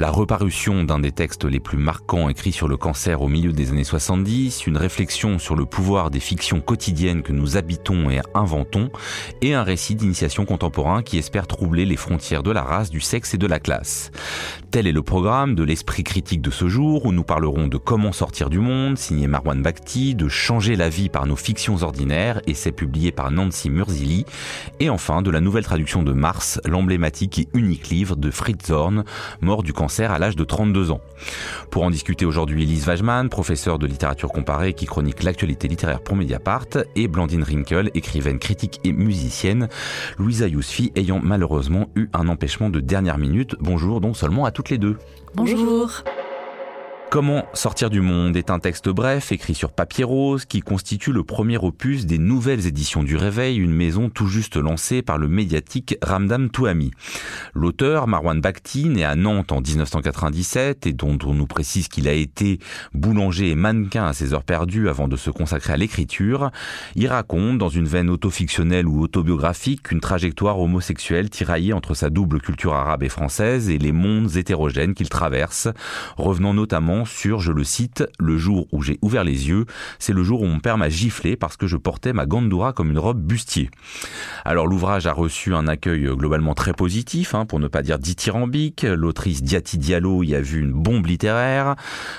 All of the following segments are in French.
la reparution d'un des textes les plus marquants écrits sur le cancer au milieu des années 70, une réflexion sur le pouvoir des fictions quotidiennes que nous habitons et inventons, et un récit d'initiation contemporain qui espère troubler les frontières de la race, du sexe et de la classe. Tel est le programme de l'esprit critique de ce jour où nous parlerons de comment sortir du monde, signé Marwan Bakhti, de changer la vie par nos fictions ordinaires, c'est publié par Nancy Murzili, et enfin de la nouvelle traduction de Mars, l'emblématique et unique livre de Fritz Zorn, mort du cancer à l'âge de 32 ans. Pour en discuter aujourd'hui, Elise Wajman, professeure de littérature comparée qui chronique l'actualité littéraire pour Mediapart, et Blandine Rinkel, écrivaine, critique et musicienne, Louisa Yousfi ayant malheureusement eu un empêchement de dernière minute. Bonjour donc seulement à toutes les deux. Bonjour. Comment sortir du monde est un texte bref, écrit sur papier rose, qui constitue le premier opus des nouvelles éditions du Réveil, une maison tout juste lancée par le médiatique Ramdam Touami. L'auteur, Marwan Bakhti, né à Nantes en 1997 et dont on nous précise qu'il a été boulanger et mannequin à ses heures perdues avant de se consacrer à l'écriture, y raconte, dans une veine autofictionnelle ou autobiographique, une trajectoire homosexuelle tiraillée entre sa double culture arabe et française et les mondes hétérogènes qu'il traverse, revenant notamment sur, je le cite, le jour où j'ai ouvert les yeux, c'est le jour où mon père m'a giflé parce que je portais ma gandoura comme une robe bustier. Alors l'ouvrage a reçu un accueil globalement très positif, hein, pour ne pas dire dithyrambique. L'autrice Diati Diallo y a vu une bombe littéraire.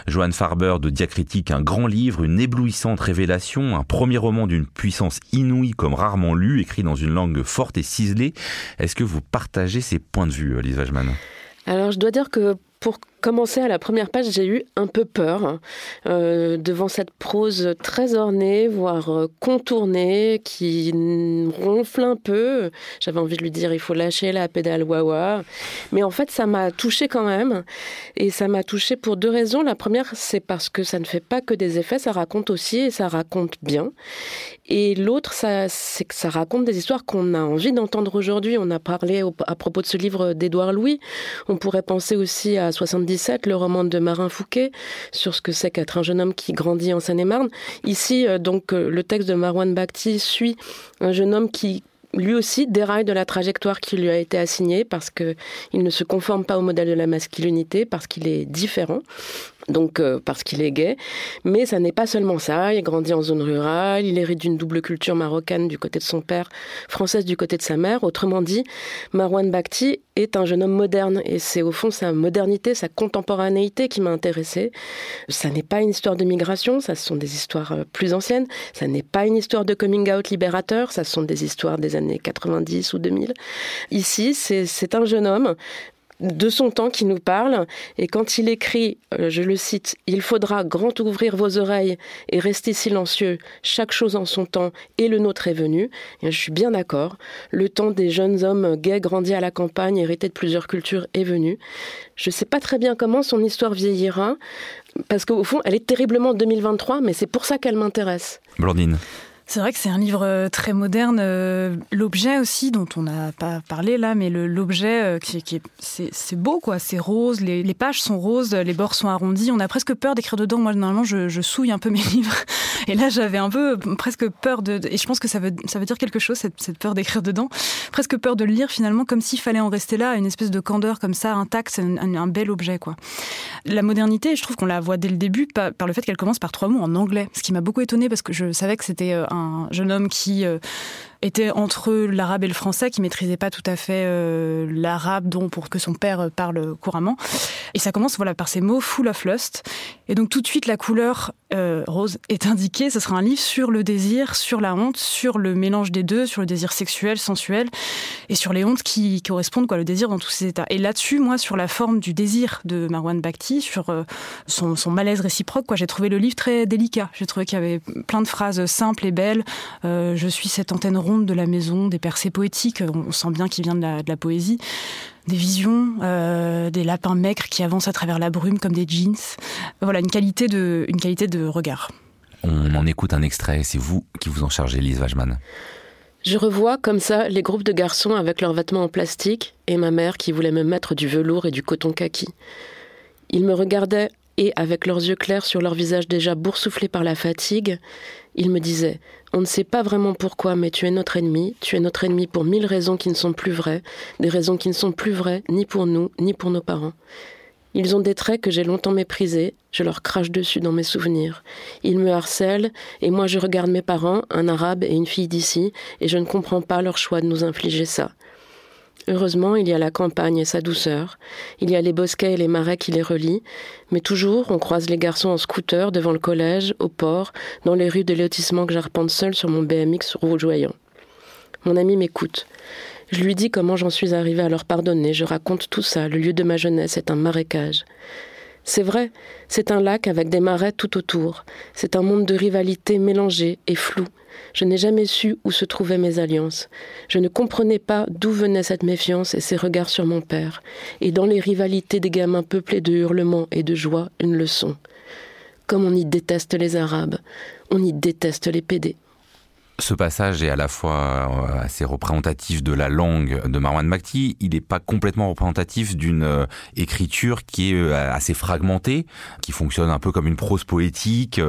Joanne Farber de Diacritique, un grand livre, une éblouissante révélation, un premier roman d'une puissance inouïe comme rarement lu, écrit dans une langue forte et ciselée. Est-ce que vous partagez ces points de vue, Lise Wajman alors, je dois dire que pour commencer à la première page, j'ai eu un peu peur euh, devant cette prose très ornée, voire euh, contournée, qui ronfle un peu. J'avais envie de lui dire il faut lâcher la pédale wawa. Mais en fait, ça m'a touché quand même. Et ça m'a touché pour deux raisons. La première, c'est parce que ça ne fait pas que des effets, ça raconte aussi et ça raconte bien. Et l'autre, c'est que ça raconte des histoires qu'on a envie d'entendre aujourd'hui. On a parlé à propos de ce livre d'Édouard Louis. On pourrait penser aussi à 77, le roman de Marin Fouquet, sur ce que c'est qu'être un jeune homme qui grandit en Seine-et-Marne. Ici, euh, donc, euh, le texte de Marwan Bakhti suit un jeune homme qui lui aussi déraille de la trajectoire qui lui a été assignée parce qu'il ne se conforme pas au modèle de la masculinité, parce qu'il est différent donc euh, parce qu'il est gay. Mais ça n'est pas seulement ça. Il grandit en zone rurale, il hérite d'une double culture marocaine du côté de son père, française du côté de sa mère. Autrement dit, Marwan Bakhti est un jeune homme moderne et c'est au fond sa modernité, sa contemporanéité qui m'a intéressée. Ça n'est pas une histoire de migration, ça sont des histoires euh, plus anciennes. Ça n'est pas une histoire de coming out libérateur, ça sont des histoires des années 90 ou 2000. Ici, c'est un jeune homme de son temps qui nous parle. Et quand il écrit, euh, je le cite, Il faudra grand ouvrir vos oreilles et rester silencieux, chaque chose en son temps, et le nôtre est venu. Je suis bien d'accord. Le temps des jeunes hommes gays grandis à la campagne, hérités de plusieurs cultures, est venu. Je ne sais pas très bien comment son histoire vieillira, parce qu'au fond, elle est terriblement 2023, mais c'est pour ça qu'elle m'intéresse. Blandine. C'est vrai que c'est un livre euh, très moderne. Euh, l'objet aussi, dont on n'a pas parlé là, mais l'objet, euh, qui, qui c'est beau, quoi. C'est rose, les, pages sont roses, les bords sont arrondis. On a presque peur d'écrire dedans. Moi, normalement, je, souille un peu mes livres. Et là, j'avais un peu presque peur de. Et je pense que ça veut, ça veut dire quelque chose, cette, peur d'écrire dedans. Presque peur de le lire finalement, comme s'il fallait en rester là, une espèce de candeur comme ça, intact. C'est un, bel objet, quoi. La modernité, je trouve qu'on la voit dès le début par, par le fait qu'elle commence par trois mots en anglais. Ce qui m'a beaucoup étonné parce que je savais que c'était un un jeune homme qui euh, était entre l'arabe et le français, qui maîtrisait pas tout à fait euh, l'arabe, dont pour que son père parle couramment. Et ça commence voilà par ces mots full of lust. Et donc tout de suite la couleur euh, rose est indiquée. Ce sera un livre sur le désir, sur la honte, sur le mélange des deux, sur le désir sexuel, sensuel, et sur les hontes qui correspondent quoi le désir dans tous ses états. Et là-dessus, moi, sur la forme du désir de Marwan Bakhti, sur euh, son, malaise réciproque, quoi, j'ai trouvé le livre très délicat. J'ai trouvé qu'il y avait plein de phrases simples et belles. Euh, je suis cette antenne ronde de la maison, des percées poétiques, on sent bien qu'il vient de la, de la, poésie, des visions, euh, des lapins maigres qui avancent à travers la brume comme des jeans. Voilà, une qualité de, une qualité de regard. On en écoute un extrait, c'est vous qui vous en chargez, Lise Wajman. Je revois comme ça les groupes de garçons avec leurs vêtements en plastique et ma mère qui voulait me mettre du velours et du coton kaki. Ils me regardaient et, avec leurs yeux clairs sur leur visage déjà boursouflés par la fatigue, ils me disaient On ne sait pas vraiment pourquoi, mais tu es notre ennemi, tu es notre ennemi pour mille raisons qui ne sont plus vraies, des raisons qui ne sont plus vraies ni pour nous, ni pour nos parents. Ils ont des traits que j'ai longtemps méprisés, je leur crache dessus dans mes souvenirs. Ils me harcèlent, et moi je regarde mes parents, un arabe et une fille d'ici, et je ne comprends pas leur choix de nous infliger ça. Heureusement, il y a la campagne et sa douceur, il y a les bosquets et les marais qui les relient, mais toujours on croise les garçons en scooter devant le collège, au port, dans les rues de lotissement que j'arpente seul sur mon BMX rougeoyant. Mon ami m'écoute. Je lui dis comment j'en suis arrivée à leur pardonner, je raconte tout ça, le lieu de ma jeunesse est un marécage. C'est vrai, c'est un lac avec des marais tout autour. C'est un monde de rivalité mélangé et flou. Je n'ai jamais su où se trouvaient mes alliances. Je ne comprenais pas d'où venait cette méfiance et ces regards sur mon père. Et dans les rivalités des gamins peuplés de hurlements et de joie, une leçon. Comme on y déteste les Arabes, on y déteste les pédés ce passage est à la fois euh, assez représentatif de la langue de Marwan Makti, il n'est pas complètement représentatif d'une euh, écriture qui est euh, assez fragmentée, qui fonctionne un peu comme une prose poétique,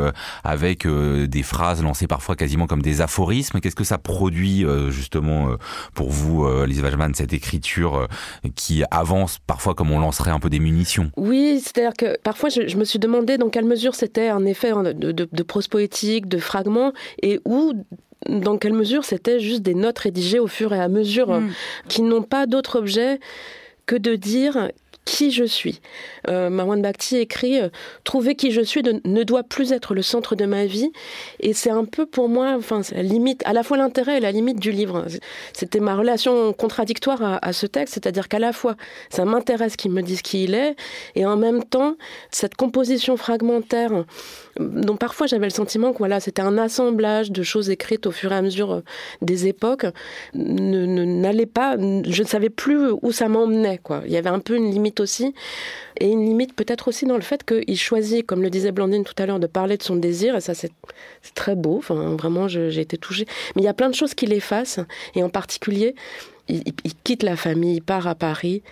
avec des phrases lancées parfois quasiment comme des aphorismes. Qu'est-ce que ça produit justement pour vous, Lise Wajman, cette écriture qui avance parfois comme on lancerait un peu des munitions? Oui, c'est-à-dire que parfois je, me suis demandé dans quelle mesure c'était un effet de, de, de prose poétique, de fragments, et où dans quelle mesure c'était juste des notes rédigées au fur et à mesure, mm. qui n'ont pas d'autre objet que de dire qui je suis. Euh, Marwan Bakhti écrit euh, Trouver qui je suis ne doit plus être le centre de ma vie. Et c'est un peu pour moi, enfin, limite, à la fois l'intérêt et la limite du livre. C'était ma relation contradictoire à, ce texte, c'est-à-dire qu'à la fois, ça m'intéresse qu'il me dise qui il est, et en même temps, cette composition fragmentaire, dont parfois j'avais le sentiment que voilà, c'était un assemblage de choses écrites au fur et à mesure euh, des époques, n'allait pas, je ne savais plus où ça m'emmenait. Il y avait un peu une limite aussi. Et une limite peut-être aussi dans le fait qu'il choisit, comme le disait Blandine tout à l'heure, de parler de son désir, et ça c'est très beau, enfin, vraiment j'ai été touchée. Mais il y a plein de choses qu'il efface, et en particulier, il, il quitte la famille, il part à Paris,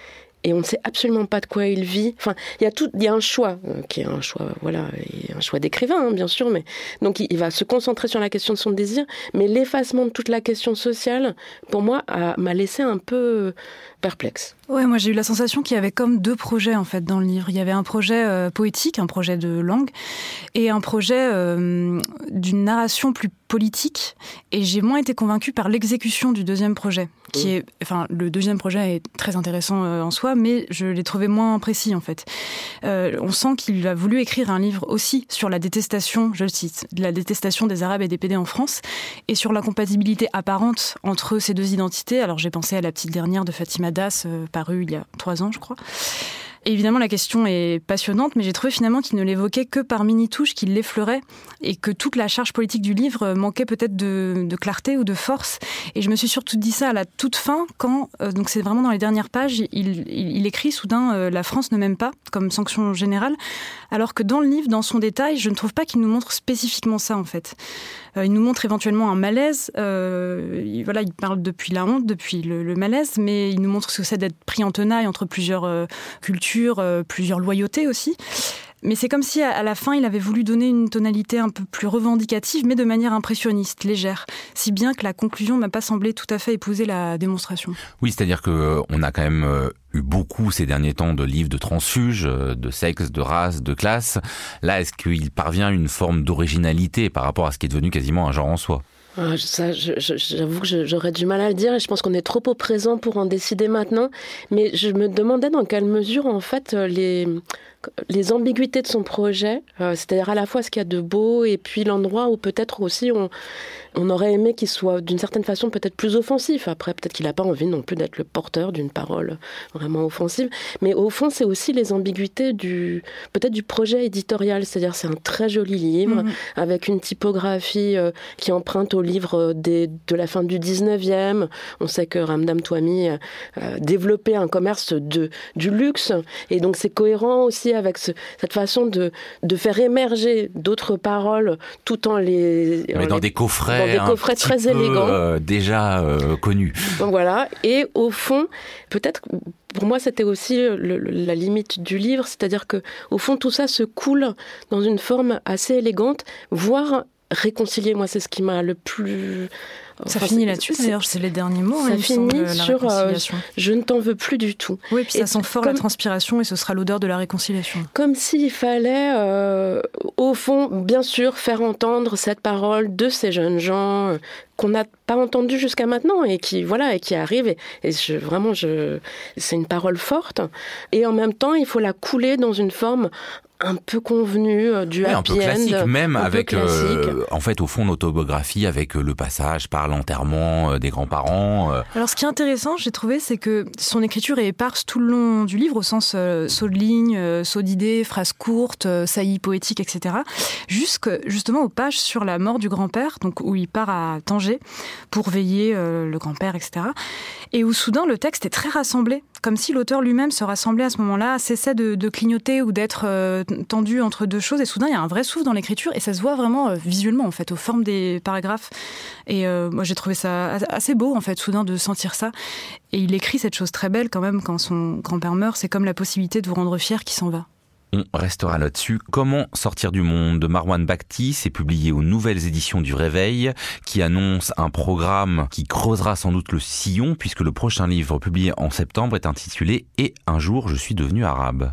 et on ne sait absolument pas de quoi il vit. Enfin, il y a tout, il y a un choix euh, qui est un choix, voilà, un choix d'écrivain, hein, bien sûr, mais donc il, va se concentrer sur la question de son désir, mais l'effacement de toute la question sociale, pour moi, m'a laissé un peu perplexe. Ouais, moi j'ai eu la sensation qu'il y avait comme deux projets en fait dans le livre. Il y avait un projet euh, poétique, un projet de langue, et un projet euh, d'une narration plus politique. Et j'ai moins été convaincue par l'exécution du deuxième projet, qui est, enfin, le deuxième projet est très intéressant euh, en soi, mais je l'ai trouvé moins précis en fait. on sent qu'il a voulu écrire un livre aussi sur la détestation, je le cite, la détestation des Arabes et des PD en France, et sur l'incompatibilité apparente entre ces deux identités. Alors j'ai pensé à la petite dernière de Fatima Das, euh, paru il y a trois ans, je crois évidemment, la question est passionnante, mais j'ai trouvé finalement qu'il ne l'évoquait que par mini-touches, qu'il l'effleurait, et que toute la charge politique du livre manquait peut-être de, clarté ou de force. Et je me suis surtout dit ça à la toute fin, quand, euh, donc c'est vraiment dans les dernières pages, il, écrit soudain euh, La France ne m'aime pas, comme sanction générale, alors que dans le livre, dans son détail, je ne trouve pas qu'il nous montre spécifiquement ça, en fait. Euh, il nous montre éventuellement un malaise. Il, voilà, il parle depuis la honte, depuis le, le, malaise, mais il nous montre ce que c'est d'être pris en tenaille entre plusieurs cultures euh, plusieurs loyautés aussi. Mais c'est comme si à la fin, il avait voulu donner une tonalité un peu plus revendicative, mais de manière impressionniste, légère. Si bien que la conclusion m'a pas semblé tout à fait épouser la démonstration. Oui, c'est-à-dire que euh, on a quand même euh, eu beaucoup ces derniers temps de livres de transfuges, de sexe, de race, de classe. Là, est-ce qu'il parvient à une forme d'originalité par rapport à ce qui est devenu quasiment un genre en soi? Ah, ça, j'avoue que j'aurais du mal à le dire et je pense qu'on est trop au présent pour en décider maintenant. Mais je me demandais dans quelle mesure, en fait, les, les ambiguïtés de son projet, euh, c'est-à-dire à la fois ce qu'il y a de beau et puis l'endroit où peut-être aussi on, on aurait aimé qu'il soit d'une certaine façon peut-être plus offensif. Après, peut-être qu'il n'a pas envie non plus d'être le porteur d'une parole vraiment offensive. Mais au fond, c'est aussi les ambiguïtés du peut-être du projet éditorial. C'est-à-dire, c'est un très joli livre mhm. avec une typographie euh, qui emprunte au livre des, de la fin du 19e. On sait que Ramdam Touami a développé un commerce de, du luxe. Et donc, c'est cohérent aussi avec cette façon de, de faire émerger d'autres paroles tout en les... Mais dans des coffrets, dans des coffrets très élégants. Euh, déjà euh, connus. Donc voilà, et au fond, peut-être pour moi, c'était aussi la limite du livre, c'est-à-dire que, au fond, tout ça se coule dans une forme assez élégante, voire réconcilier. Moi, c'est ce qui m'a le plus ça finit là-dessus, d'ailleurs, c'est les derniers mots. Ça hein, finit sur euh, je ne t'en veux plus du tout. Oui, puis ça sent fort la transpiration et ce sera l'odeur de la réconciliation. Comme s'il fallait, euh, au fond, bien sûr, faire entendre cette parole de ces jeunes gens euh, qu'on n'a pas entendu jusqu'à maintenant et qui voilà et qui arrive et, je, vraiment je c'est une parole forte et en même temps il faut la couler dans une forme un peu convenu du un peu classique même avec en fait au fond l'autobiographie avec le passage par l'enterrement euh, des grands-parents. Euh. Alors ce qui est intéressant, j'ai trouvé, c'est que son écriture est éparse tout le long du livre, au sens euh, saut de ligne, saut d'idées, phrases courtes, saillies poétiques, etc. Jusque justement aux pages sur la mort du grand-père, donc où il part à Tanger pour veiller le grand-père, etc. Et où soudain le texte est très rassemblé, comme si l'auteur lui-même se rassemblait à ce moment-là, cessait de, de clignoter ou d'être tendu entre deux choses. Et soudain, il y a un vrai souffle dans l'écriture et ça se voit vraiment visuellement, en fait, aux formes des paragraphes. Et moi, j'ai trouvé ça assez beau, en fait, soudain, de sentir ça. Et il écrit cette chose très belle, quand même, quand son grand-père meurt. C'est comme la possibilité de vous rendre fier qui s'en va. On restera là-dessus. Comment sortir du monde? De Marwan Bakhti, c'est publié aux nouvelles éditions du Réveil, qui annonce un programme qui creusera sans doute le sillon, puisque le prochain livre publié en septembre est intitulé Et un jour je suis devenu arabe.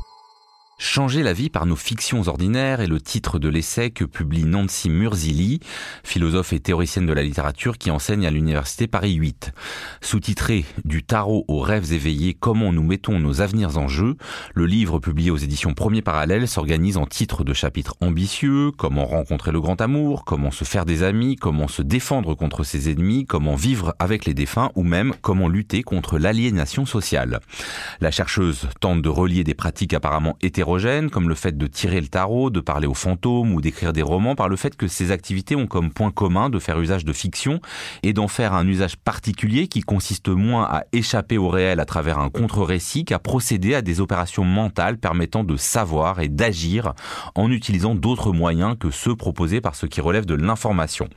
Changer la vie par nos fictions ordinaires est le titre de l'essai que publie Nancy Murzili, philosophe et théoricienne de la littérature qui enseigne à l'université Paris 8. Sous-titré Du tarot aux rêves éveillés, comment nous mettons nos avenirs en jeu, le livre publié aux éditions Premier Parallèle s'organise en titres de chapitres ambitieux, comment rencontrer le grand amour, comment se faire des amis, comment se défendre contre ses ennemis, comment vivre avec les défunts ou même comment lutter contre l'aliénation sociale. La chercheuse tente de relier des pratiques apparemment comme le fait de tirer le tarot, de parler aux fantômes ou d'écrire des romans, par le fait que ces activités ont comme point commun de faire usage de fiction et d'en faire un usage particulier qui consiste moins à échapper au réel à travers un contre-récit qu'à procéder à des opérations mentales permettant de savoir et d'agir en utilisant d'autres moyens que ceux proposés par ce qui relève de l'information.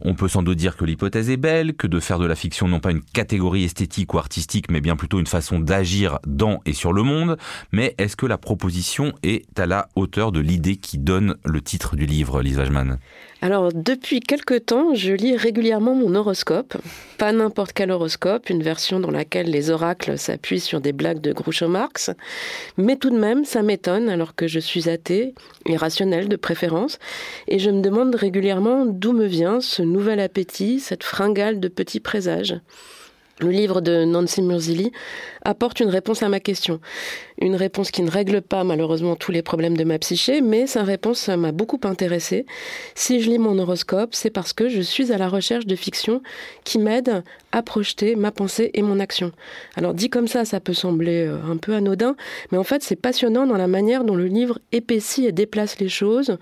On peut sans doute dire que l'hypothèse est belle, que de faire de la fiction non pas une catégorie esthétique ou artistique, mais bien plutôt une façon d'agir dans et sur le monde, mais est-ce que la proposition est à la hauteur de l'idée qui donne le titre du livre, Lise Wajman alors, depuis quelque temps, je lis régulièrement mon horoscope. Pas n'importe quel horoscope, une version dans laquelle les oracles s'appuient sur des blagues de Groucho Marx. Mais tout de même, ça m'étonne alors que je suis athée, irrationnel de préférence, et je me demande régulièrement d'où me vient ce nouvel appétit, cette fringale de petits présages. Le livre de Nancy Murzili apporte une réponse à ma question. Une réponse qui ne règle pas malheureusement tous les problèmes de ma psyché, mais sa réponse m'a beaucoup intéressée. Si je lis mon horoscope, c'est parce que je suis à la recherche de fiction qui m'aide à projeter ma pensée et mon action. Alors dit comme ça, ça peut sembler euh, un peu anodin, mais en fait c'est passionnant dans la manière dont le livre épaissit et déplace les choses.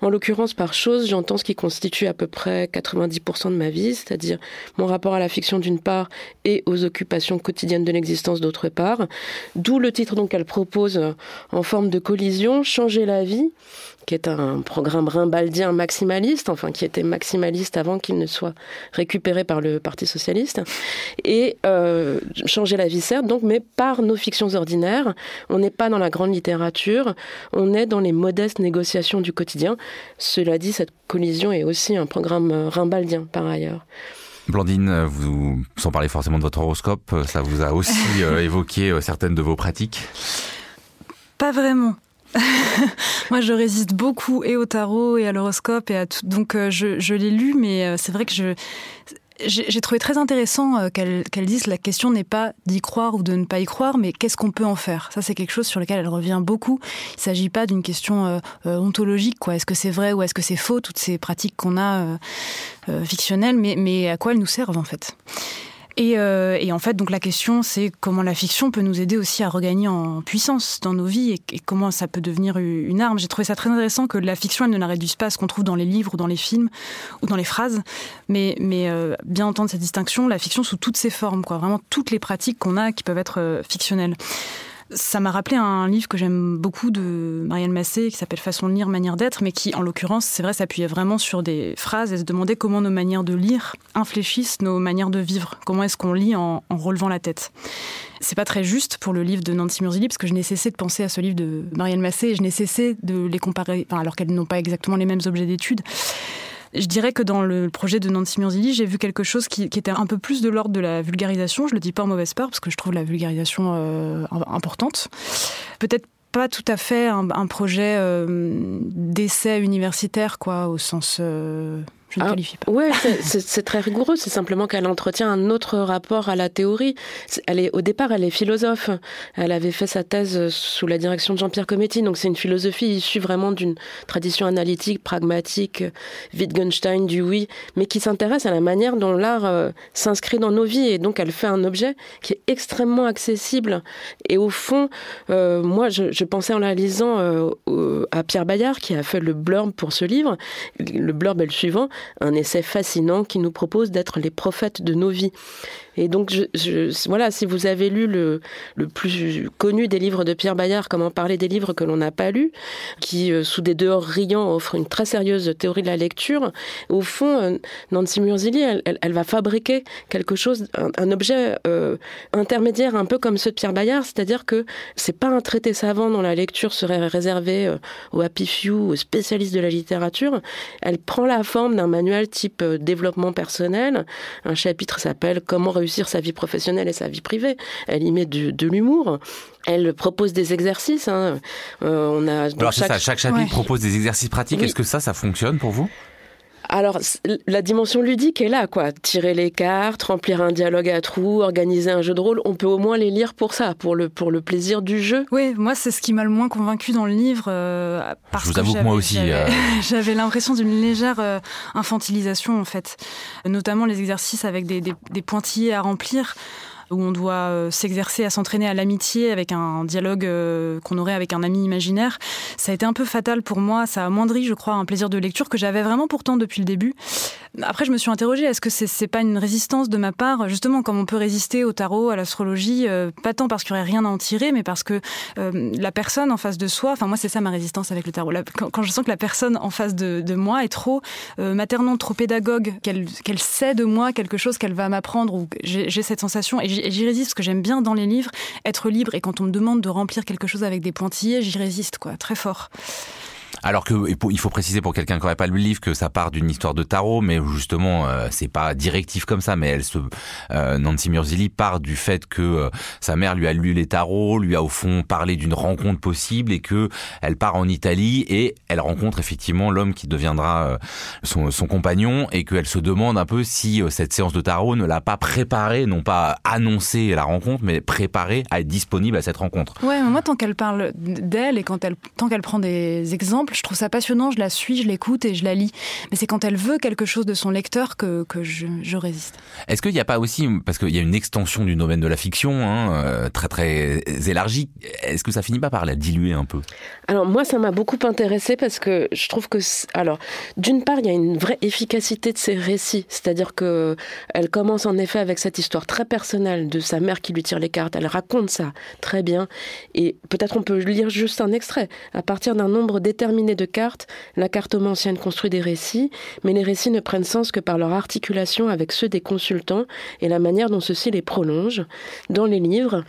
En l'occurrence, par choses, j'entends ce qui constitue à peu près 90% de ma vie, c'est-à-dire mon rapport à la fiction d'une part et aux occupations quotidiennes de l'existence d'autre part. D'où le titre qu'elle propose en forme de collision, Changer la vie, qui est un programme rimbaldien maximaliste, enfin qui était maximaliste avant qu'il ne soit récupéré par le Parti socialiste, et euh, changer la vie certes, donc, mais par nos fictions ordinaires. On n'est pas dans la grande littérature, on est dans les modestes négociations du quotidien. Cela dit, cette collision est aussi un programme rimbaldien par ailleurs. Blandine, vous, sans parler forcément de votre horoscope, ça vous a aussi euh, évoqué euh, certaines de vos pratiques? Pas vraiment. Moi, je résiste beaucoup et au tarot et à l'horoscope et à tout. Donc, euh, je, je l'ai lu, mais c'est vrai que je j'ai trouvé très intéressant euh, qu'elle dise la question n'est pas d'y croire ou de ne pas y croire, mais qu'est-ce qu'on peut en faire? Ça, c'est quelque chose sur lequel elle revient beaucoup. Il ne s'agit pas d'une question euh, euh, ontologique, quoi. Est-ce que c'est vrai ou est-ce que c'est faux, toutes ces pratiques qu'on a fictionnelles, mais, mais à quoi elles nous servent, en fait? Et, euh, et, en fait, donc la question, c'est comment la fiction peut nous aider aussi à regagner en puissance dans nos vies et, comment ça peut devenir une arme. J'ai trouvé ça très intéressant que la fiction, elle ne la réduise pas à ce qu'on trouve dans les livres ou dans les films ou dans les phrases, mais, mais euh, bien entendre cette distinction, la fiction sous toutes ses formes, quoi, vraiment toutes les pratiques qu'on a qui peuvent être euh, fictionnelles. Ça m'a rappelé un livre que j'aime beaucoup de Marianne Massé qui s'appelle Façon de lire, manière d'être, mais qui, en l'occurrence, c'est vrai, s'appuyait vraiment sur des phrases et se demandait comment nos manières de lire infléchissent nos manières de vivre. Comment est-ce qu'on lit en, relevant la tête c'est pas très juste pour le livre de Nancy Murzilli, parce que je n'ai cessé de penser à ce livre de Marianne Massé et je n'ai cessé de les comparer, alors qu'elles n'ont pas exactement les mêmes objets d'étude. Je dirais que dans le projet de Nancy Murzilli, j'ai vu quelque chose qui, était un peu plus de l'ordre de la vulgarisation. Je le dis pas en mauvaise part parce que je trouve la vulgarisation euh, importante. Peut-être pas tout à fait un, projet euh, d'essai universitaire, quoi, au sens euh, ne ah, pas. Ouais, c'est très rigoureux. C'est simplement qu'elle entretient un autre rapport à la théorie. Elle est, au départ, elle est philosophe. Elle avait fait sa thèse sous la direction de Jean-Pierre Cometti. Donc c'est une philosophie issue vraiment d'une tradition analytique, pragmatique, Wittgenstein, du oui, mais qui s'intéresse à la manière dont l'art euh, s'inscrit dans nos vies. Et donc elle fait un objet qui est extrêmement accessible. Et au fond, euh, moi, je, pensais en la lisant euh, à Pierre Bayard, qui a fait le blurb pour ce livre. Le blurb est le suivant un essai fascinant qui nous propose d'être les prophètes de nos vies. Et donc, voilà, si vous avez lu le, plus connu des livres de Pierre Bayard, Comment parler des livres que l'on n'a pas lus, qui, euh, sous des dehors riants, offre une très sérieuse théorie de la lecture, au fond, euh, Nancy Murzilli, elle, va fabriquer quelque chose, un, objet euh, intermédiaire, un peu comme ceux de Pierre Bayard, c'est-à-dire que c'est pas un traité savant dont la lecture serait réservée aux happy few, aux spécialistes de la littérature. Elle prend la forme d'un manuel type développement personnel. Un chapitre s'appelle Comment réussir sa vie professionnelle et sa vie privée. Elle y met de, l'humour. Elle propose des exercices. Hein. Euh, on a Alors chaque, ça, chaque chapitre propose des exercices pratiques. Est-ce que ça, ça fonctionne pour vous? Alors, la dimension ludique est là, quoi. Tirer les cartes, remplir un dialogue à trous, organiser un jeu de rôle, on peut au moins les lire pour ça, pour le, pour le plaisir du jeu. Oui, moi, c'est ce qui m'a le moins convaincu dans le livre. Euh, parce Je vous avoue que, moi aussi. J'avais euh. l'impression d'une légère infantilisation, en fait. Notamment les exercices avec des, des, des pointillés à remplir où on doit euh, s'exercer à s'entraîner à l'amitié avec un dialogue euh, qu'on aurait avec un ami imaginaire. Ça a été un peu fatal pour moi, ça a amoindri, je crois, un plaisir de lecture que j'avais vraiment pourtant depuis le début. Après, je me suis interrogée, est-ce que c'est pas une résistance de ma part, justement, comme on peut résister au tarot, à l'astrologie, euh, pas tant parce qu'il n'y aurait rien à en tirer, mais parce que la personne en face de soi, enfin moi c'est ça ma résistance avec le tarot, quand, je sens que la personne en face de, moi est trop maternante, trop pédagogue, qu'elle sait de moi quelque chose qu'elle va m'apprendre, ou j'ai cette sensation, et j'y résiste parce que j'aime bien dans les livres être libre et quand on me demande de remplir quelque chose avec des pointillés, j'y résiste quoi, très fort. Alors que il faut préciser pour quelqu'un qui n'aurait pas lu le livre que ça part d'une histoire de tarot, mais justement euh, c'est pas directif comme ça. Mais elle se euh, Nancy Murzilli part du fait que euh, sa mère lui a lu les tarots, lui a au fond parlé d'une rencontre possible et que elle part en Italie et elle rencontre effectivement l'homme qui deviendra son, son, compagnon et qu'elle se demande un peu si cette séance de tarot ne l'a pas préparé, non pas annoncé la rencontre, mais préparé à être disponible à cette rencontre. Ouais, moi tant qu'elle parle d'elle et quand elle tant qu'elle prend des exemples je trouve ça passionnant, je la suis, je l'écoute et je la lis. Mais c'est quand elle veut quelque chose de son lecteur que, que je, je résiste. Est-ce qu'il n'y a pas aussi, parce qu'il y a une extension du domaine de la fiction, hein, euh, très très élargie, est-ce que ça finit pas par la diluer un peu? Alors moi, ça m'a beaucoup intéressé parce que je trouve que, alors, d'une part, il y a une vraie efficacité de ses récits, c'est-à-dire que elle commence en effet avec cette histoire très personnelle de sa mère qui lui tire les cartes. Elle raconte ça très bien, et peut-être on peut lire juste un extrait à partir d'un nombre déterminé de cartes, la cartomancienne construit des récits, mais les récits ne prennent sens que par leur articulation avec ceux des consultants et la manière dont ceux-ci les prolongent. Dans les livres,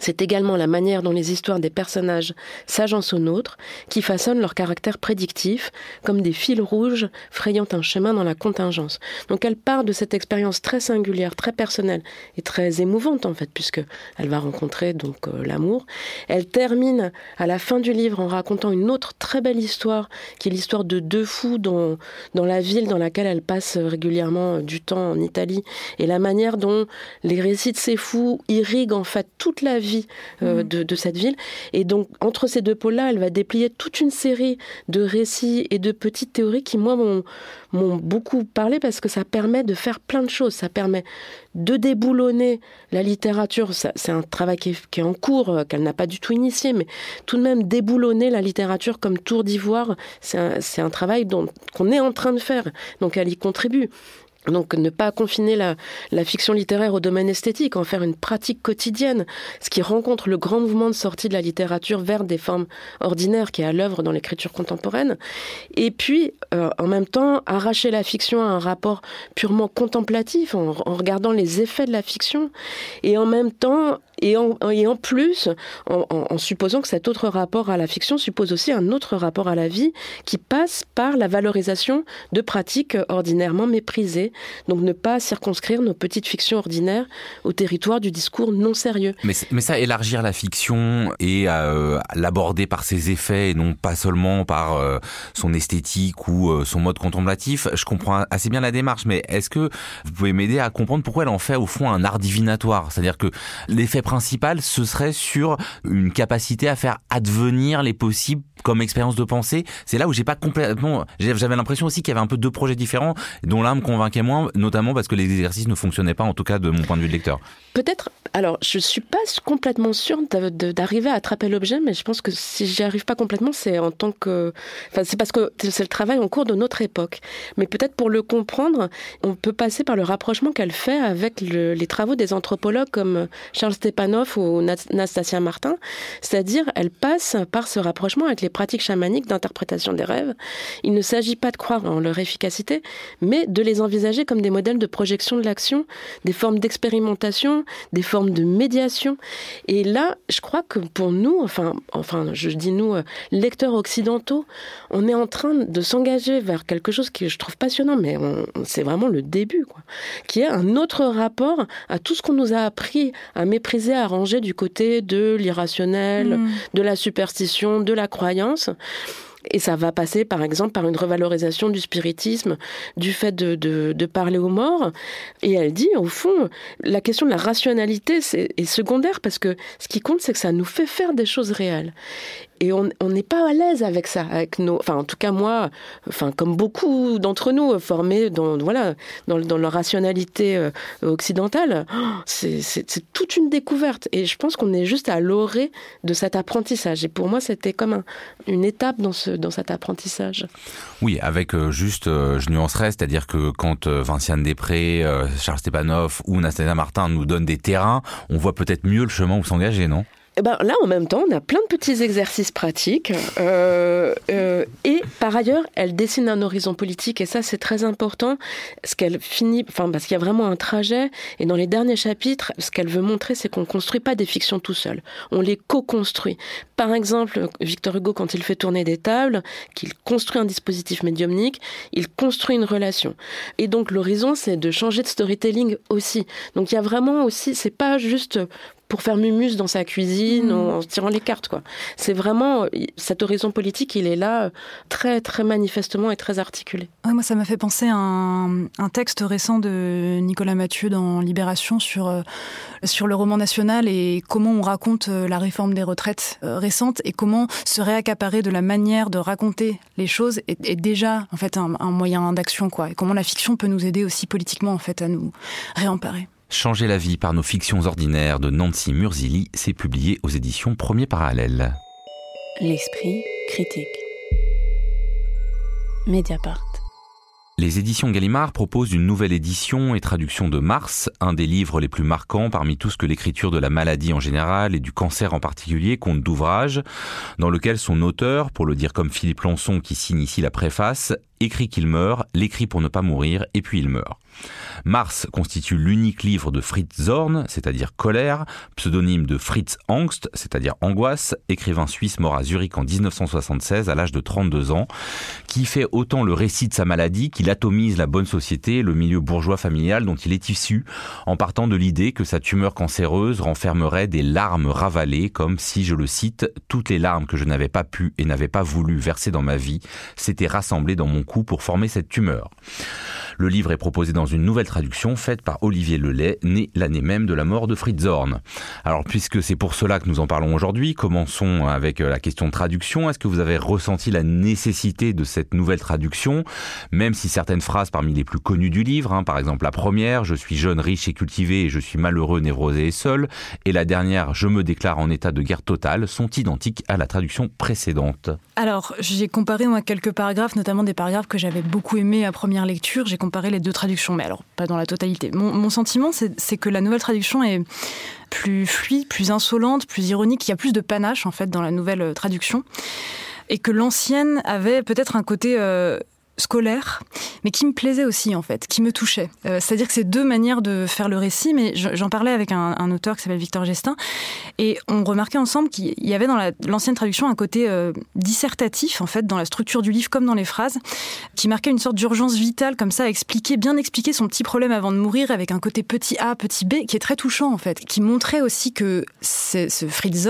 c'est également la manière dont les histoires des personnages s'agencent aux nôtres qui façonnent leur caractère prédictif, comme des fils rouges frayant un chemin dans la contingence. Donc elle part de cette expérience très singulière, très personnelle et très émouvante en fait, puisque elle va rencontrer donc euh, l'amour. Elle termine à la fin du livre en racontant une autre très belle histoire, qui est l'histoire de deux fous dans, dans la ville dans laquelle elle passe régulièrement du temps en Italie, et la manière dont les récits de ces fous irriguent en fait toute la vie euh, de, de, cette ville. Et donc, entre ces deux pôles-là, elle va déplier toute une série de récits et de petites théories qui, moi, m'ont beaucoup parlé parce que ça permet de faire plein de choses. Ça permet de déboulonner la littérature. C'est un travail qui est, qui est en cours, euh, qu'elle n'a pas du tout initié, mais tout de même déboulonner la littérature comme tour d'ivoire, c'est un, un, travail qu'on est en train de faire. Donc elle y contribue. Donc ne pas confiner la, fiction littéraire au domaine esthétique, en faire une pratique quotidienne, ce qui rencontre le grand mouvement de sortie de la littérature vers des formes ordinaires qui est à l'œuvre dans l'écriture contemporaine. Et puis, euh, en même temps, arracher la fiction à un rapport purement contemplatif, en, en regardant les effets de la fiction, et en même temps et en, et en plus, en, supposant que cet autre rapport à la fiction suppose aussi un autre rapport à la vie qui passe par la valorisation de pratiques ordinairement méprisées. Donc ne pas circonscrire nos petites fictions ordinaires au territoire du discours non sérieux. Mais, mais ça, élargir la fiction et euh, l'aborder par ses effets et non pas seulement par euh, son esthétique ou euh, son mode contemplatif, je comprends assez bien la démarche, mais est-ce que vous pouvez m'aider à comprendre pourquoi elle en fait au fond un art divinatoire? C'est-à-dire que l'effet principal, ce serait sur une capacité à faire advenir les possibles comme expérience de pensée. C'est là où j'ai pas complètement. J'avais l'impression aussi qu'il y avait un peu deux projets différents, dont l'un me convainquait moins, notamment parce que les exercices ne fonctionnaient pas, en tout cas de mon point de vue de lecteur. Peut-être. Alors, je suis pas complètement sûre d'arriver à attraper l'objet, mais je pense que si j'y arrive pas complètement, c'est en tant que. Enfin, c'est parce que c'est le travail en cours de notre époque. Mais peut-être pour le comprendre, on peut passer par le rapprochement qu'elle fait avec le, les travaux des anthropologues comme Charles Stepanov ou Nastasia Martin. C'est-à-dire, elle passe par ce rapprochement avec les pratiques chamaniques d'interprétation des rêves. Il ne s'agit pas de croire en leur efficacité, mais de les envisager comme des modèles de projection de l'action, des formes d'expérimentation, des formes de médiation. Et là, je crois que pour nous, enfin, enfin, je dis nous, lecteurs occidentaux, on est en train de s'engager vers quelque chose que je trouve passionnant, mais c'est vraiment le début, quoi, qui est un autre rapport à tout ce qu'on nous a appris à mépriser, à ranger du côté de l'irrationnel, mmh. de la superstition, de la croyance et ça va passer, par exemple, par une revalorisation du spiritisme, du fait de, de, de, parler aux morts. Et elle dit, au fond, la question de la rationalité est secondaire parce que ce qui compte, c'est que ça nous fait faire des choses réelles et on n'est pas à l'aise avec ça, avec nos, enfin en tout cas moi, enfin comme beaucoup d'entre nous formés dans voilà dans, dans leur rationalité euh, occidentale, c'est toute une découverte. Et je pense qu'on est juste à l'orée de cet apprentissage. Et pour moi c'était comme un, une étape dans ce dans cet apprentissage. Oui, avec euh, juste euh, je nuancerais, c'est-à-dire que quand euh, Vinciane Després, euh, Charles Stepanov ou Nastasia Martin nous donnent des terrains, on voit peut-être mieux le chemin où s'engager, non? Eh ben, là, en même temps, on a plein de petits exercices pratiques. Euh, euh, et par ailleurs, elle dessine un horizon politique. Et ça, c'est très important. Ce qu'elle finit, enfin, parce qu'il y a vraiment un trajet. Et dans les derniers chapitres, ce qu'elle veut montrer, c'est qu'on ne construit pas des fictions tout seul. On les co-construit. Par exemple, Victor Hugo, quand il fait tourner des tables, qu'il construit un dispositif médiumnique, il construit une relation. Et donc, l'horizon, c'est de changer de storytelling aussi. Donc, il y a vraiment aussi, c'est pas juste pour faire mumus dans sa cuisine mmh. en tirant les cartes quoi. C'est vraiment cet horizon politique, il est là très très manifestement et très articulé. Ouais, moi ça m'a fait penser à un, un, texte récent de Nicolas Mathieu dans Libération sur euh, sur le roman national et comment on raconte euh, la réforme des retraites euh, récente et comment se réaccaparer de la manière de raconter les choses est, est déjà en fait un, un moyen d'action quoi et comment la fiction peut nous aider aussi politiquement en fait à nous réemparer. Changer la vie par nos fictions ordinaires de Nancy Murzili, c'est publié aux éditions Premier Parallèle. L'esprit critique. Mediapart. Les éditions Gallimard proposent une nouvelle édition et traduction de Mars, un des livres les plus marquants parmi tout ce que l'écriture de la maladie en général et du cancer en particulier compte d'ouvrages, dans lequel son auteur, pour le dire comme Philippe Lançon qui signe ici la préface, écrit qu'il meurt, l'écrit pour ne pas mourir, et puis il meurt. Mars constitue l'unique livre de Fritz Zorn, c'est-à-dire colère, pseudonyme de Fritz Angst, c'est-à-dire angoisse, écrivain suisse mort à Zurich en 1976 à l'âge de 32 ans, qui fait autant le récit de sa maladie qu'il atomise la bonne société, le milieu bourgeois familial dont il est issu, en partant de l'idée que sa tumeur cancéreuse renfermerait des larmes ravalées, comme si, je le cite, toutes les larmes que je n'avais pas pu et n'avais pas voulu verser dans ma vie s'étaient rassemblées dans mon pour former cette tumeur. Le livre est proposé dans une nouvelle traduction faite par Olivier Lelay, né l'année même de la mort de Fritz Horn. Alors puisque c'est pour cela que nous en parlons aujourd'hui, commençons avec la question de traduction. Est-ce que vous avez ressenti la nécessité de cette nouvelle traduction, même si certaines phrases parmi les plus connues du livre, hein, par exemple la première, je suis jeune, riche et cultivé et je suis malheureux, névrosé et seul, et la dernière, je me déclare en état de guerre totale, sont identiques à la traduction précédente Alors, j'ai comparé moi quelques paragraphes, notamment des paragraphes que j'avais beaucoup aimés à première lecture. J'ai comparé les deux traductions, mais alors pas dans la totalité. Mon, sentiment, c'est que la nouvelle traduction est plus fluide, plus insolente, plus ironique. Il y a plus de panache en fait dans la nouvelle euh, traduction et que l'ancienne avait peut-être un côté euh, scolaire, mais qui me plaisait aussi en fait, qui me touchait. Euh, c'est-à-dire que c'est deux manières de faire le récit, mais j'en parlais avec un, auteur qui s'appelle Victor Gestin, et on remarquait ensemble qu'il y avait dans l'ancienne traduction un côté euh, dissertatif en fait dans la structure du livre comme dans les phrases, qui marquait une sorte d'urgence vitale comme ça, à expliquer, bien expliquer son petit problème avant de mourir avec un côté petit a, petit b, qui est très touchant en fait, qui montrait aussi que ce Fritz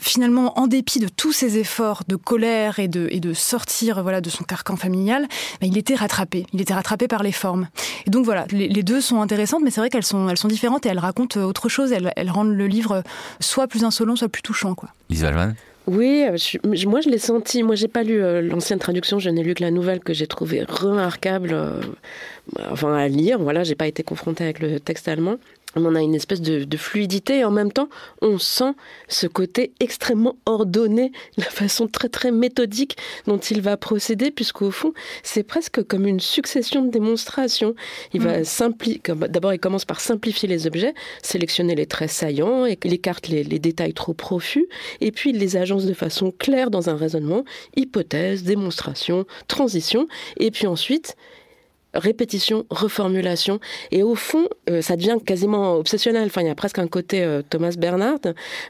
finalement, en dépit de tous ses efforts de colère et de, et de sortir voilà, de son carcan familial, bah, il était rattrapé. Il était rattrapé par les formes. Et donc voilà, les, deux sont intéressantes, mais c'est vrai qu'elles sont, elles sont différentes et elles racontent autre chose. Elles, elles rendent le livre soit plus insolent, soit plus touchant. Quoi. Lisa oui, euh, moi je l'ai senti. Moi j'ai pas lu euh, l'ancienne traduction, je n'ai lu que la nouvelle que j'ai trouvée remarquable, euh, enfin à lire. Voilà, j'ai pas été confrontée avec le texte allemand on a une espèce de, fluidité et en même temps, on sent ce côté extrêmement ordonné, la façon très très méthodique dont il va procéder, puisqu'au fond, c'est presque comme une succession de démonstrations. Il va mm. simplifier, d'abord il commence par simplifier les objets, sélectionner les traits saillants, et il écarte les, les détails trop profus, et puis il les agence de façon claire dans un raisonnement, hypothèse, démonstration, transition, et puis ensuite, répétition, reformulation. Et au fond, euh, ça devient quasiment obsessionnel. Enfin, il y a presque un côté euh, Thomas Bernard,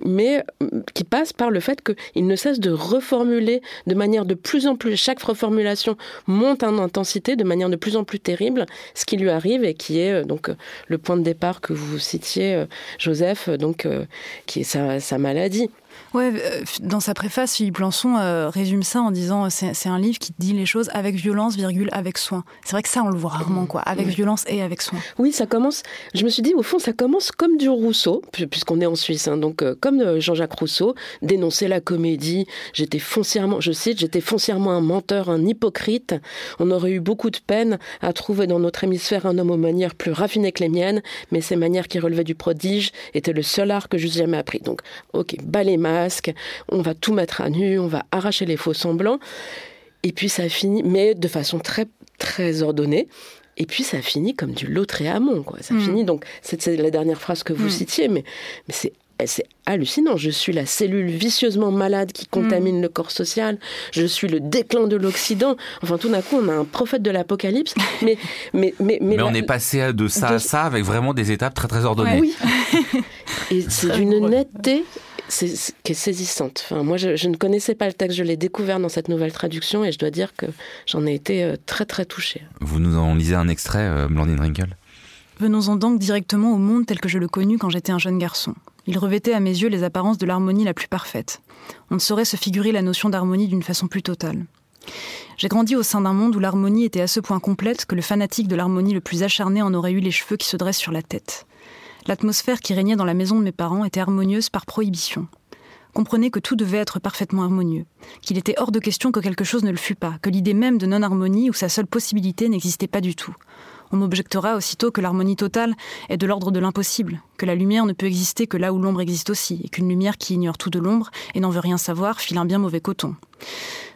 mais euh, qui passe par le fait qu'il ne cesse de reformuler de manière de plus en plus. Chaque reformulation monte en intensité de manière de plus en plus terrible, ce qui lui arrive et qui est donc le point de départ que vous citiez, Joseph, donc qui est sa, sa maladie. Ouais, euh, dans sa préface, Philippe Lançon euh, résume ça en disant euh, c'est un livre qui dit les choses avec violence, virgule, avec soin. C'est vrai que ça, on le voit rarement, quoi, avec violence et avec soin. Oui, ça commence. Je me suis dit, au fond, ça commence comme du Rousseau, puisqu'on est en Suisse, hein, donc comme Jean-Jacques Rousseau, dénoncer la comédie. J'étais foncièrement, je cite, j'étais foncièrement un menteur, un hypocrite. On aurait eu beaucoup de peine à trouver dans notre hémisphère un homme aux manières plus raffinées que les miennes, mais ces manières qui relevaient du prodige étaient le seul art que je jamais appris. Donc, ok, bas on va tout mettre à nu, on va arracher les faux semblants. Et puis ça finit, mais de façon très, très ordonnée. Et puis ça finit comme du Lautréamont, quoi. Ça hmm. finit donc, c'est la dernière phrase que vous hmm. citiez, mais, mais c'est c'est hallucinant. Je suis la cellule vicieusement malade qui contamine hmm. le corps social. Je suis le déclin de l'Occident. Enfin, tout d'un coup, on a un prophète de l'Apocalypse. Mais, mais, mais, mais, on est passé de ça à ça avec vraiment des étapes très, très ordonnées. Oui. Et c'est d'une netteté c'est, qui est saisissante. Enfin, moi, je, ne connaissais pas le texte, je l'ai découvert dans cette nouvelle traduction et je dois dire que j'en ai été euh, très très touchée. Vous nous en lisez un extrait, euh, Blandine Rinkel? Venons-en donc directement au monde tel que je le connus quand j'étais un jeune garçon. Il revêtait à mes yeux les apparences de l'harmonie la plus parfaite. On ne saurait se figurer la notion d'harmonie d'une façon plus totale. J'ai grandi au sein d'un monde où l'harmonie était à ce point complète que le fanatique de l'harmonie le plus acharné en aurait eu les cheveux qui se dressent sur la tête. L'atmosphère qui régnait dans la maison de mes parents était harmonieuse par prohibition. Comprenez que tout devait être parfaitement harmonieux, qu'il était hors de question que quelque chose ne le fût pas, que l'idée même de non-harmonie ou sa seule possibilité n'existait pas du tout. On m'objectera aussitôt que l'harmonie totale est de l'ordre de l'impossible, que la lumière ne peut exister que là où l'ombre existe aussi, et qu'une lumière qui ignore tout de l'ombre et n'en veut rien savoir file un bien mauvais coton.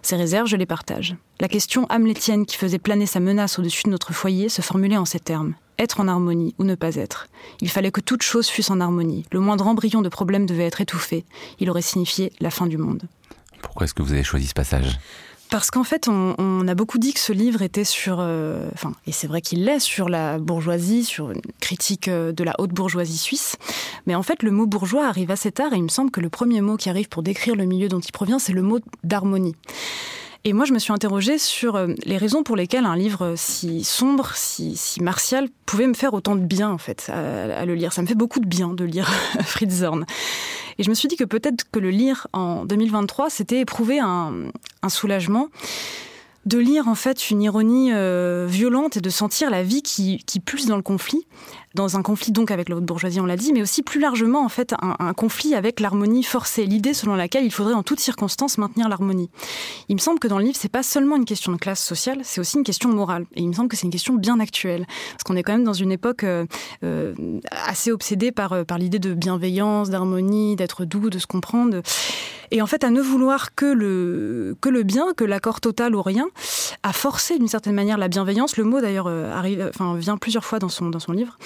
Ces réserves, je les partage. La question hamlétienne qui faisait planer sa menace au-dessus de notre foyer se formulait en ces termes être en harmonie ou ne pas être. Il fallait que toute chose fût en harmonie. Le moindre embryon de problème devait être étouffé. Il aurait signifié la fin du monde. Pourquoi est-ce que vous avez choisi ce passage? Parce qu'en fait, on, a beaucoup dit que ce livre était sur, euh, enfin, et c'est vrai qu'il l'est, sur la bourgeoisie, sur une critique euh, de la haute bourgeoisie suisse. Mais en fait, le mot bourgeois arrive assez tard et il me semble que le premier mot qui arrive pour décrire le milieu dont il provient, c'est le mot d'harmonie. Et moi, je me suis interrogée sur euh, les raisons pour lesquelles un livre si sombre, si, martial, pouvait me faire autant de bien, en fait, à, le lire. Ça me fait beaucoup de bien de lire Fritz Zorn. Et je me suis dit que peut-être que le lire en 2023, c'était éprouver un, soulagement de lire en fait une ironie euh, violente et de sentir la vie qui, qui pulse dans le conflit dans un conflit donc avec la haute bourgeoisie, on l'a dit, mais aussi plus largement en fait un, conflit avec l'harmonie forcée, l'idée selon laquelle il faudrait en toutes circonstances maintenir l'harmonie. Il me semble que dans le livre, c'est pas seulement une question de classe sociale, c'est aussi une question morale, et il me semble que c'est une question bien actuelle, parce qu'on est quand même dans une époque euh, euh, assez obsédée par par l'idée de bienveillance, d'harmonie, d'être doux, de se comprendre. Et en fait, à ne vouloir que le, que le bien, que l'accord total ou rien, à forcer d'une certaine manière la bienveillance. Le mot d'ailleurs arrive, enfin, vient plusieurs fois dans son, dans son livre.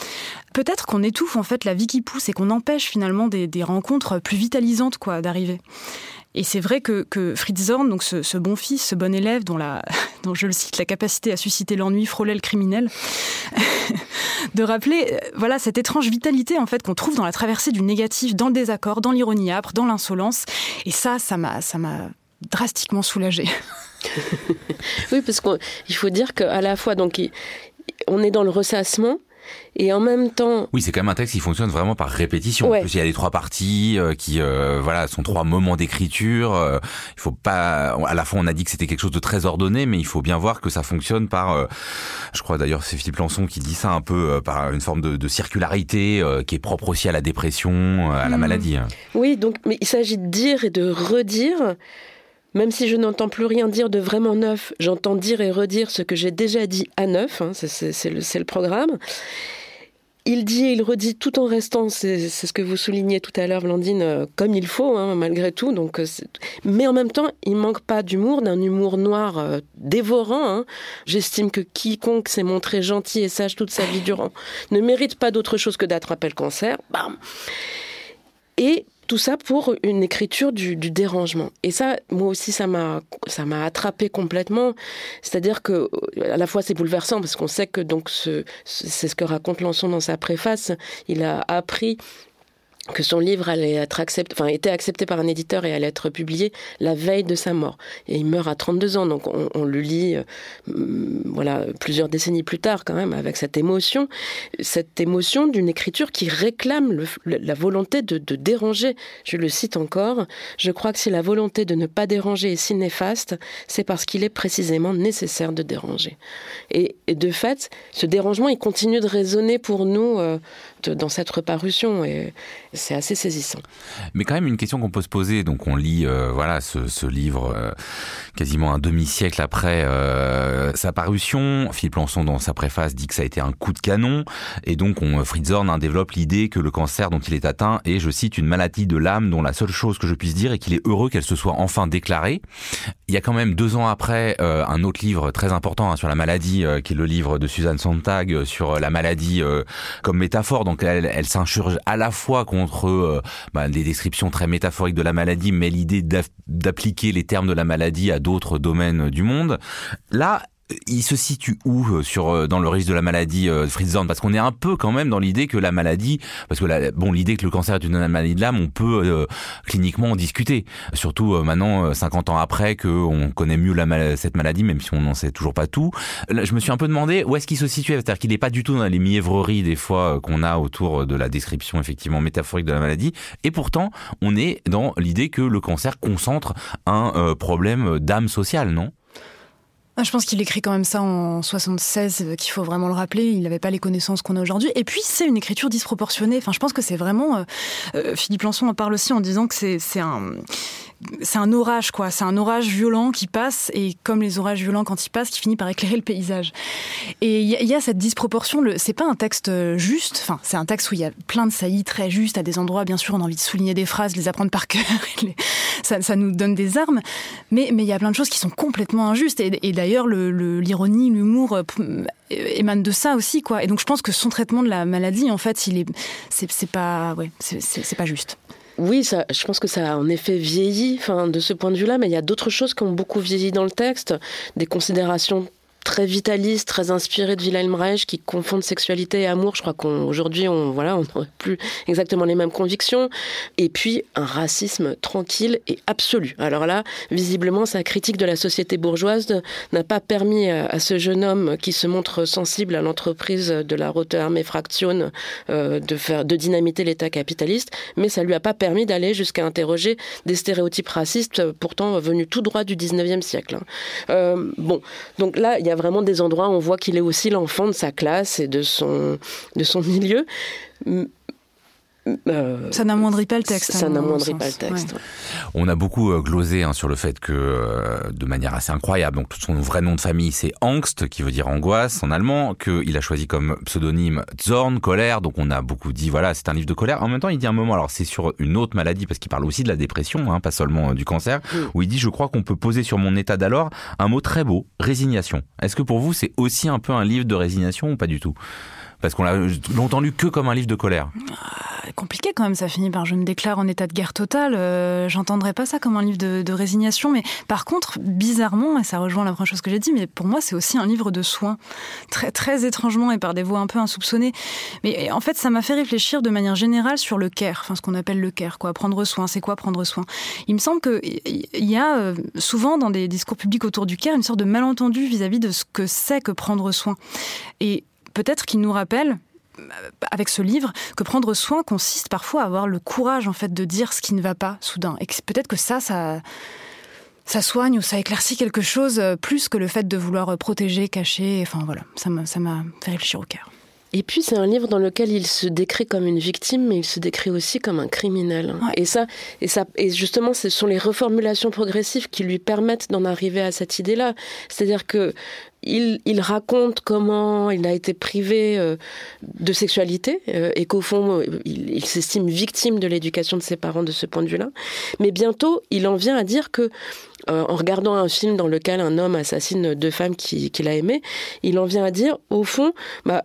Peut-être qu'on étouffe en fait la vie qui pousse et qu'on empêche finalement des, rencontres plus vitalisantes quoi d'arriver. Et c'est vrai que, que Fritz Zorn, donc ce, bon fils, ce bon élève dont, la, dont je le cite, la capacité à susciter l'ennui frôlait le criminel, de rappeler euh, voilà cette étrange vitalité en fait qu'on trouve dans la traversée du négatif, dans le désaccord, dans l'ironie âpre, dans l'insolence. Et ça, ça m'a, ça m'a drastiquement soulagée. oui, parce qu'il faut dire qu'à la fois, donc, on est dans le ressassement, et en même temps. Oui, c'est quand même un texte qui fonctionne vraiment par répétition. En plus, il y a les trois parties euh, qui, euh, voilà, sont trois moments d'écriture. Euh, il faut pas. À la fois, on a dit que c'était quelque chose de très ordonné, mais il faut bien voir que ça fonctionne par. je crois d'ailleurs, c'est Philippe Lançon qui dit ça un peu par une forme de, de circularité qui est propre aussi à la dépression, à la mmh. maladie. Oui, donc, mais il s'agit de dire et de redire. Même si je n'entends plus rien dire de vraiment neuf, j'entends dire et redire ce que j'ai déjà dit à neuf, hein, c'est le, programme. Il dit et il redit tout en restant, c'est ce que vous soulignez tout à l'heure, Blandine, euh, comme il faut, hein, malgré tout. Donc, euh, mais en même temps, il manque pas d'humour, d'un humour noir euh, dévorant. Hein. J'estime que quiconque s'est montré gentil et sage toute sa vie durant ne mérite pas d'autre chose que d'attraper le cancer. Bam Et tout ça pour une écriture du, dérangement. Et ça, moi aussi, ça m'a, ça m'a attrapé complètement. C'est-à-dire que, à la fois, c'est bouleversant parce qu'on sait que donc c'est ce que raconte Lançon dans sa préface. Il a appris que son livre allait être accepté, enfin, était accepté par un éditeur et allait être publié la veille de sa mort. Et il meurt à 32 ans, donc on, le lit, euh, voilà, plusieurs décennies plus tard quand même, avec cette émotion, cette émotion d'une écriture qui réclame la volonté de, déranger. Je le cite encore, je crois que si la volonté de ne pas déranger est si néfaste, c'est parce qu'il est précisément nécessaire de déranger. Et, de fait, ce dérangement, il continue de résonner pour nous euh, dans cette reparution. Et, c'est assez saisissant. Mais quand même une question qu'on peut se poser. Donc on lit euh, voilà ce, livre euh, quasiment un demi-siècle après euh, sa parution. Philippe Lançon dans sa préface dit que ça a été un coup de canon et donc on Fritz Horn hein, développe l'idée que le cancer dont il est atteint est, je cite, une maladie de l'âme dont la seule chose que je puisse dire est qu'il est heureux qu'elle se soit enfin déclarée. Il y a quand même deux ans après un autre livre très important hein, sur la maladie qui est le livre de Suzanne Sontag sur la maladie comme métaphore. Donc elle, elle s'insurge à la fois contre euh, bah, des descriptions très métaphoriques de la maladie, mais l'idée d'appliquer les termes de la maladie à d'autres domaines du monde. Là, il se situe où euh, sur euh, dans le risque de la maladie euh, Fritz Zorn? Parce qu'on est un peu quand même dans l'idée que la maladie parce que bon l'idée que le cancer est une maladie de l'âme on peut cliniquement en discuter. Surtout maintenant 50 ans après que on connaît mieux la cette maladie même si on n'en sait toujours pas tout. Je me suis un peu demandé où est-ce qu'il se situait. C'est-à-dire qu'il n'est pas du tout dans les mièvreries des fois qu'on a autour de la description effectivement métaphorique de la maladie. Et pourtant on est dans l'idée que le cancer concentre un problème d'âme sociale non? Ah, je pense qu'il écrit quand même ça en 76, euh, qu'il faut vraiment le rappeler. Il n'avait pas les connaissances qu'on a aujourd'hui. Et puis, c'est une écriture disproportionnée. Enfin, je pense que c'est vraiment. Euh, euh, Philippe Lançon en parle aussi en disant que c'est un c'est un orage, quoi. C'est un orage violent qui passe, et comme les orages violents quand ils passent, qui finit par éclairer le paysage. Et il y, a cette disproportion. C'est pas un texte juste. Enfin, c'est un texte où il y a plein de saillies très justes à des endroits. Bien sûr, on a envie de souligner des phrases, les apprendre par cœur. ça, nous donne des armes. Mais mais il y a plein de choses qui sont complètement injustes. Et, d'ailleurs, l'ironie, l'humour euh, émane de ça aussi, quoi. Et donc, je pense que son traitement de la maladie, en fait, il est, c'est pas, ouais, c'est pas juste. Oui, ça, je pense que ça a en effet vieilli enfin, de ce point de vue-là, mais il y a d'autres choses qui ont beaucoup vieilli dans le texte, des considérations très vitaliste, très inspiré de Wilhelm Reich, qui confondent sexualité et amour. Je crois qu'aujourd'hui, on voilà, on n'aurait plus exactement les mêmes convictions. Et puis un racisme tranquille et absolu. Alors là, visiblement, sa critique de la société bourgeoise n'a pas permis à, ce jeune homme qui se montre sensible à l'entreprise de la Rote Armee Fraction euh, de faire, de dynamiter l'État capitaliste, mais ça lui a pas permis d'aller jusqu'à interroger des stéréotypes racistes, pourtant venus tout droit du 19e siècle. Hein. Euh, bon, donc là, il y a vraiment des endroits où on voit qu'il est aussi l'enfant de sa classe et de son, de son milieu. Euh, ça n'amoindrit pas le texte. Ça hein, n'amoindrit pas le texte. On a beaucoup euh, glosé hein, sur le fait que, euh, de manière assez incroyable, donc son vrai nom de famille c'est Angst, qui veut dire angoisse en allemand, qu'il a choisi comme pseudonyme Zorn, colère. Donc on a beaucoup dit voilà c'est un livre de colère. En même temps il dit un moment, alors c'est sur une autre maladie parce qu'il parle aussi de la dépression, hein, pas seulement du cancer, où il dit je crois qu'on peut poser sur mon état d'alors un mot très beau, résignation. Est-ce que pour vous c'est aussi un peu un livre de résignation ou pas du tout? Parce qu'on l'a longtemps lu que comme un livre de colère. Ah, compliqué quand même, ça finit par je me déclare en état de guerre totale. Euh, j'entendrais pas ça comme un livre de, résignation, mais par contre, bizarrement, et ça rejoint la première chose que j'ai dit, mais pour moi c'est aussi un livre de soins, très très étrangement et par des voix un peu insoupçonnées. Mais en fait, ça m'a fait réfléchir de manière générale sur le care, enfin ce qu'on appelle le care, quoi, prendre soin. C'est quoi prendre soin? Il me semble qu'il y a euh, souvent dans des discours publics autour du care une sorte de malentendu vis-à-vis -vis de ce que c'est que prendre soin. Et peut-être qu'il nous rappelle euh, avec ce livre que prendre soin consiste parfois à avoir le courage en fait de dire ce qui ne va pas soudain et peut-être que ça ça ça soigne ou ça éclaircit quelque chose euh, plus que le fait de vouloir euh, protéger, cacher. Enfin voilà, ça m'a fait réfléchir au cœur. Et puis c'est un livre dans lequel il se décrit comme une victime, mais il se décrit aussi comme un criminel. Et ça, et ça, et justement, ce sont les reformulations progressives qui lui permettent d'en arriver à cette idée-là. C'est-à-dire que il, raconte comment il a été privé euh, de sexualité euh, et qu'au fond, euh, il, s'estime victime de l'éducation de ses parents de ce point de vue-là. Mais bientôt, il en vient à dire que en regardant un film dans lequel un homme assassine deux femmes qu'il a aimées, il en vient à dire, au fond, bah,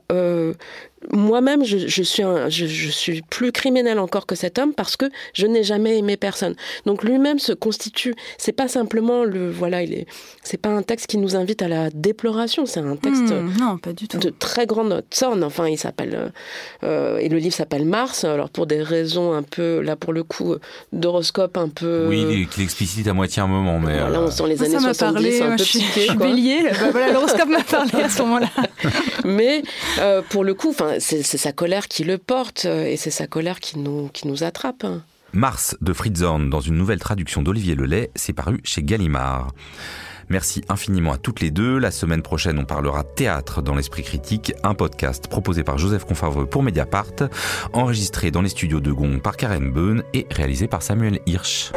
moi-même, je, suis plus criminel encore que cet homme parce que je n'ai jamais aimé personne. Donc lui-même se constitue. C'est pas simplement le voilà, il est. C'est pas un texte qui nous invite à la C'est un texte hmm, non, pas du tout. de très grande sorne. Enfin, il s'appelle euh, et le livre s'appelle Mars. Alors pour des raisons un peu là pour le coup d'horoscope un peu. Oui, il, explicite à moitié un moment, mais là on sent les années ça 70, un peu psyché. Je suis bélier. voilà, l'horoscope m'a parlé à ce moment-là. mais euh, pour le coup, enfin c'est sa colère qui le porte euh, et c'est sa colère qui nous, qui nous attrape. Mars de Fritz Horn, dans une nouvelle traduction d'Olivier Lelay, c'est paru chez Gallimard. Merci infiniment à toutes les deux. La semaine prochaine, on parlera théâtre dans l'esprit critique, un podcast proposé par Joseph Confavreux pour Mediapart, enregistré dans les studios de Gong par Karen Beun et réalisé par Samuel Hirsch.